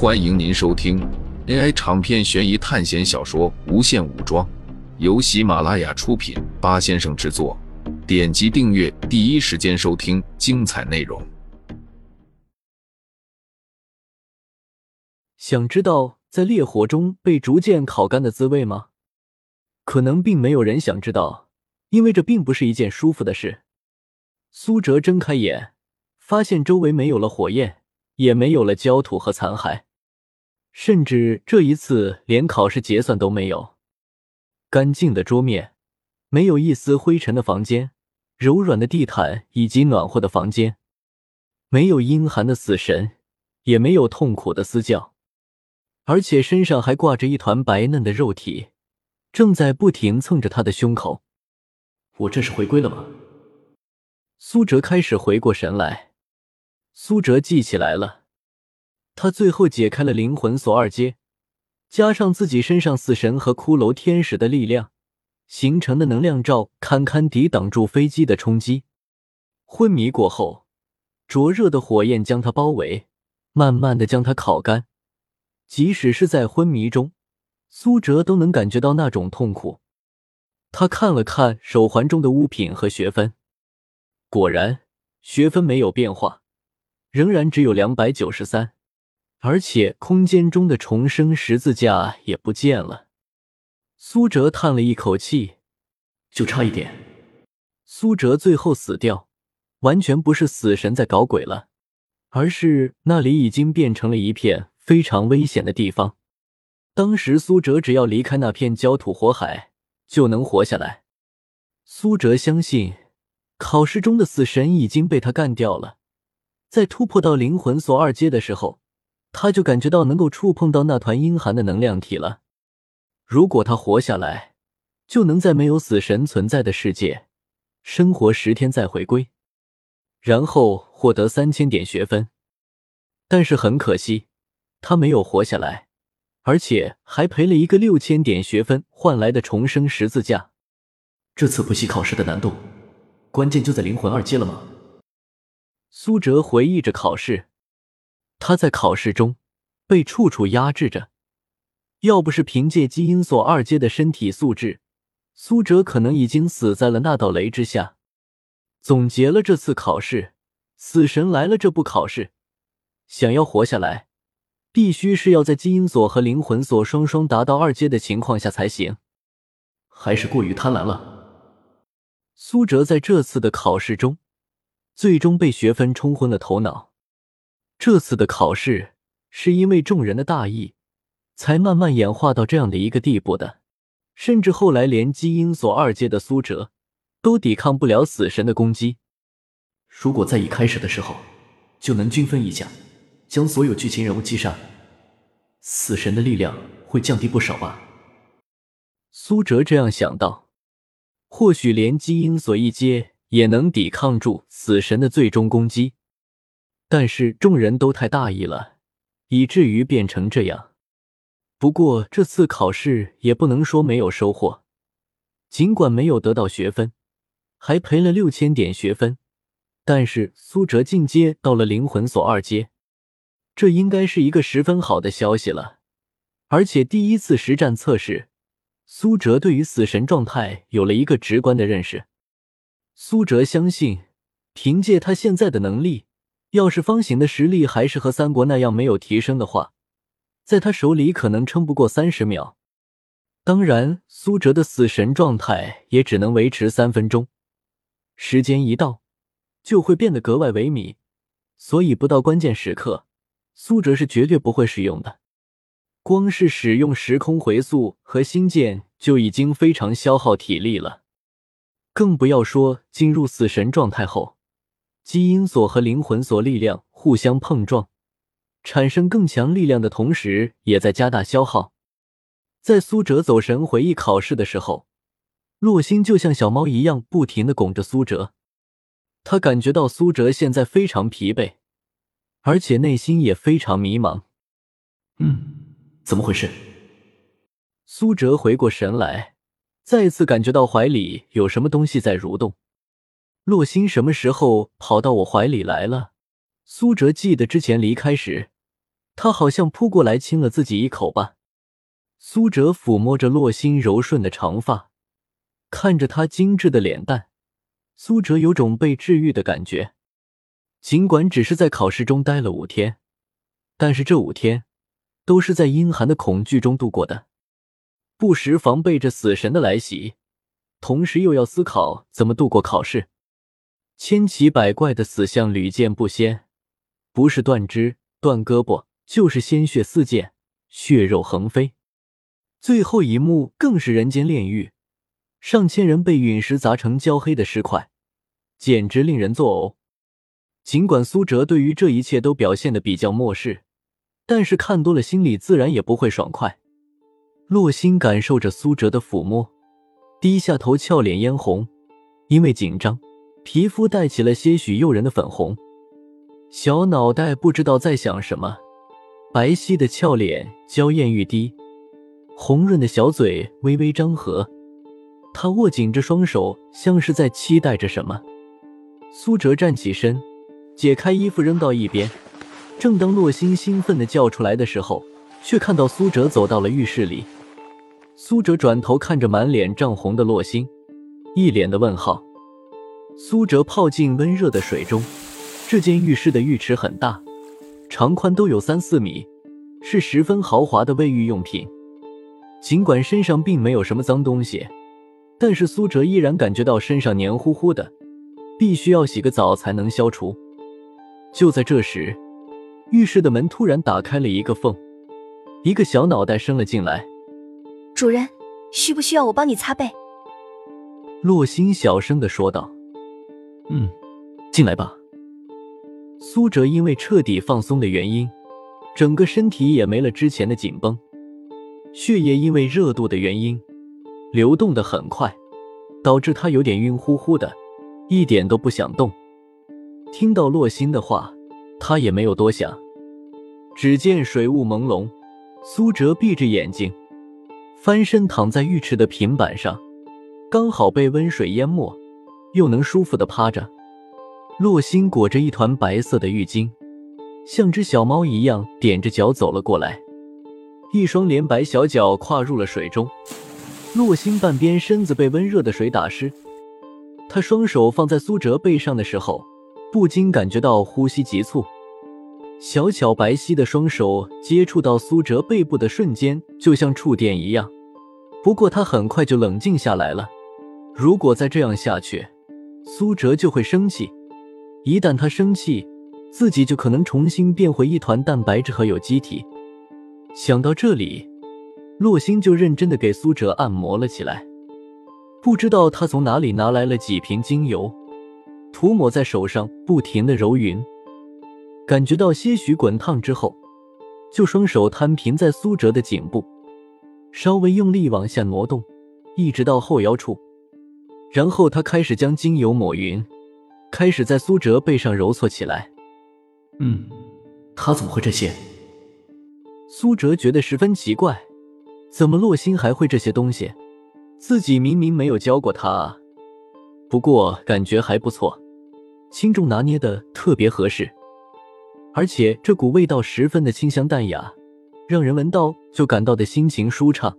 欢迎您收听 AI 长篇悬疑探险小说《无限武装》，由喜马拉雅出品，八先生制作。点击订阅，第一时间收听精彩内容。想知道在烈火中被逐渐烤干的滋味吗？可能并没有人想知道，因为这并不是一件舒服的事。苏哲睁开眼，发现周围没有了火焰，也没有了焦土和残骸，甚至这一次连考试结算都没有。干净的桌面，没有一丝灰尘的房间，柔软的地毯以及暖和的房间，没有阴寒的死神，也没有痛苦的嘶叫，而且身上还挂着一团白嫩的肉体，正在不停蹭着他的胸口。我这是回归了吗？苏哲开始回过神来，苏哲记起来了，他最后解开了灵魂锁二阶，加上自己身上死神和骷髅天使的力量形成的能量罩，堪堪抵挡住飞机的冲击。昏迷过后，灼热的火焰将他包围，慢慢的将他烤干。即使是在昏迷中，苏哲都能感觉到那种痛苦。他看了看手环中的物品和学分。果然，学分没有变化，仍然只有两百九十三，而且空间中的重生十字架也不见了。苏哲叹了一口气，就差一点。苏哲最后死掉，完全不是死神在搞鬼了，而是那里已经变成了一片非常危险的地方。当时苏哲只要离开那片焦土火海，就能活下来。苏哲相信。考试中的死神已经被他干掉了，在突破到灵魂锁二阶的时候，他就感觉到能够触碰到那团阴寒的能量体了。如果他活下来，就能在没有死神存在的世界生活十天再回归，然后获得三千点学分。但是很可惜，他没有活下来，而且还赔了一个六千点学分换来的重生十字架。这次补习考试的难度。关键就在灵魂二阶了吗？苏哲回忆着考试，他在考试中被处处压制着。要不是凭借基因锁二阶的身体素质，苏哲可能已经死在了那道雷之下。总结了这次考试，死神来了这部考试，想要活下来，必须是要在基因锁和灵魂锁双双达到二阶的情况下才行。还是过于贪婪了。苏哲在这次的考试中，最终被学分冲昏了头脑。这次的考试是因为众人的大意，才慢慢演化到这样的一个地步的。甚至后来连基因锁二阶的苏哲，都抵抗不了死神的攻击。如果在一开始的时候就能均分一下，将所有剧情人物击杀，死神的力量会降低不少吧？苏哲这样想到。或许连基因锁一阶也能抵抗住死神的最终攻击，但是众人都太大意了，以至于变成这样。不过这次考试也不能说没有收获，尽管没有得到学分，还赔了六千点学分，但是苏哲进阶到了灵魂锁二阶，这应该是一个十分好的消息了。而且第一次实战测试。苏哲对于死神状态有了一个直观的认识。苏哲相信，凭借他现在的能力，要是方醒的实力还是和三国那样没有提升的话，在他手里可能撑不过三十秒。当然，苏哲的死神状态也只能维持三分钟，时间一到，就会变得格外萎靡。所以，不到关键时刻，苏哲是绝对不会使用的。光是使用时空回溯和星剑就已经非常消耗体力了，更不要说进入死神状态后，基因锁和灵魂锁力量互相碰撞，产生更强力量的同时，也在加大消耗。在苏哲走神回忆考试的时候，洛星就像小猫一样不停的拱着苏哲，他感觉到苏哲现在非常疲惫，而且内心也非常迷茫。嗯。怎么回事？苏哲回过神来，再次感觉到怀里有什么东西在蠕动。洛星什么时候跑到我怀里来了？苏哲记得之前离开时，他好像扑过来亲了自己一口吧。苏哲抚摸着洛心柔顺的长发，看着她精致的脸蛋，苏哲有种被治愈的感觉。尽管只是在考试中待了五天，但是这五天都是在阴寒的恐惧中度过的，不时防备着死神的来袭，同时又要思考怎么度过考试。千奇百怪的死相屡见不鲜，不是断肢、断胳膊，就是鲜血四溅，血肉横飞。最后一幕更是人间炼狱，上千人被陨石砸成焦黑的尸块，简直令人作呕。尽管苏哲对于这一切都表现的比较漠视，但是看多了，心里自然也不会爽快。洛心感受着苏哲的抚摸，低下头，俏脸嫣红，因为紧张，皮肤带起了些许诱人的粉红。小脑袋不知道在想什么，白皙的俏脸娇艳欲滴，红润的小嘴微微张合，他握紧着双手，像是在期待着什么。苏哲站起身。解开衣服扔到一边，正当洛心兴奋的叫出来的时候，却看到苏哲走到了浴室里。苏哲转头看着满脸涨红的洛心，一脸的问号。苏哲泡进温热的水中，这间浴室的浴池很大，长宽都有三四米，是十分豪华的卫浴用品。尽管身上并没有什么脏东西，但是苏哲依然感觉到身上黏糊糊的，必须要洗个澡才能消除。就在这时，浴室的门突然打开了一个缝，一个小脑袋伸了进来。主人，需不需要我帮你擦背？洛心小声的说道。嗯，进来吧。苏哲因为彻底放松的原因，整个身体也没了之前的紧绷，血液因为热度的原因流动的很快，导致他有点晕乎乎的，一点都不想动。听到洛心的话，他也没有多想。只见水雾朦胧，苏哲闭着眼睛，翻身躺在浴池的平板上，刚好被温水淹没，又能舒服的趴着。洛星裹着一团白色的浴巾，像只小猫一样踮着脚走了过来，一双连白小脚跨入了水中。洛星半边身子被温热的水打湿，他双手放在苏哲背上的时候。不禁感觉到呼吸急促，小巧白皙的双手接触到苏哲背部的瞬间，就像触电一样。不过他很快就冷静下来了。如果再这样下去，苏哲就会生气。一旦他生气，自己就可能重新变回一团蛋白质和有机体。想到这里，洛星就认真的给苏哲按摩了起来。不知道他从哪里拿来了几瓶精油。涂抹在手上，不停的揉匀，感觉到些许滚烫之后，就双手摊平在苏哲的颈部，稍微用力往下挪动，一直到后腰处，然后他开始将精油抹匀，开始在苏哲背上揉搓起来。嗯，他怎么会这些？苏哲觉得十分奇怪，怎么洛心还会这些东西？自己明明没有教过他啊。不过感觉还不错，轻重拿捏的特别合适，而且这股味道十分的清香淡雅，让人闻到就感到的心情舒畅，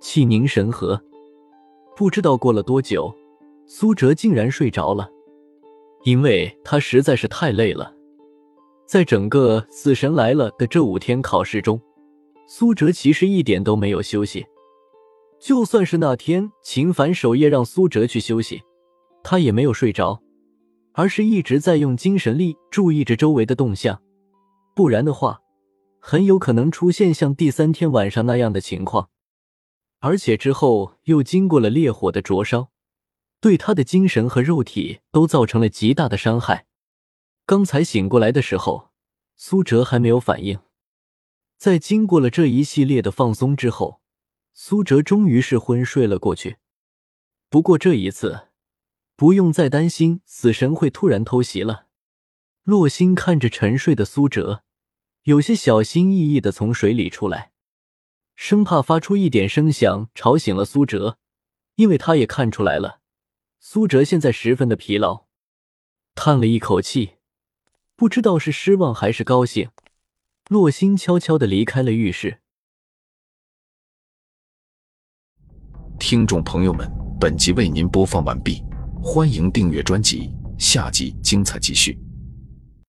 气凝神和。不知道过了多久，苏哲竟然睡着了，因为他实在是太累了。在整个死神来了的这五天考试中，苏哲其实一点都没有休息，就算是那天秦凡守夜让苏哲去休息。他也没有睡着，而是一直在用精神力注意着周围的动向，不然的话，很有可能出现像第三天晚上那样的情况。而且之后又经过了烈火的灼烧，对他的精神和肉体都造成了极大的伤害。刚才醒过来的时候，苏哲还没有反应。在经过了这一系列的放松之后，苏哲终于是昏睡了过去。不过这一次。不用再担心死神会突然偷袭了。洛星看着沉睡的苏哲，有些小心翼翼的从水里出来，生怕发出一点声响吵醒了苏哲，因为他也看出来了，苏哲现在十分的疲劳。叹了一口气，不知道是失望还是高兴，洛星悄悄的离开了浴室。听众朋友们，本集为您播放完毕，欢迎订阅专辑，下集精彩继续。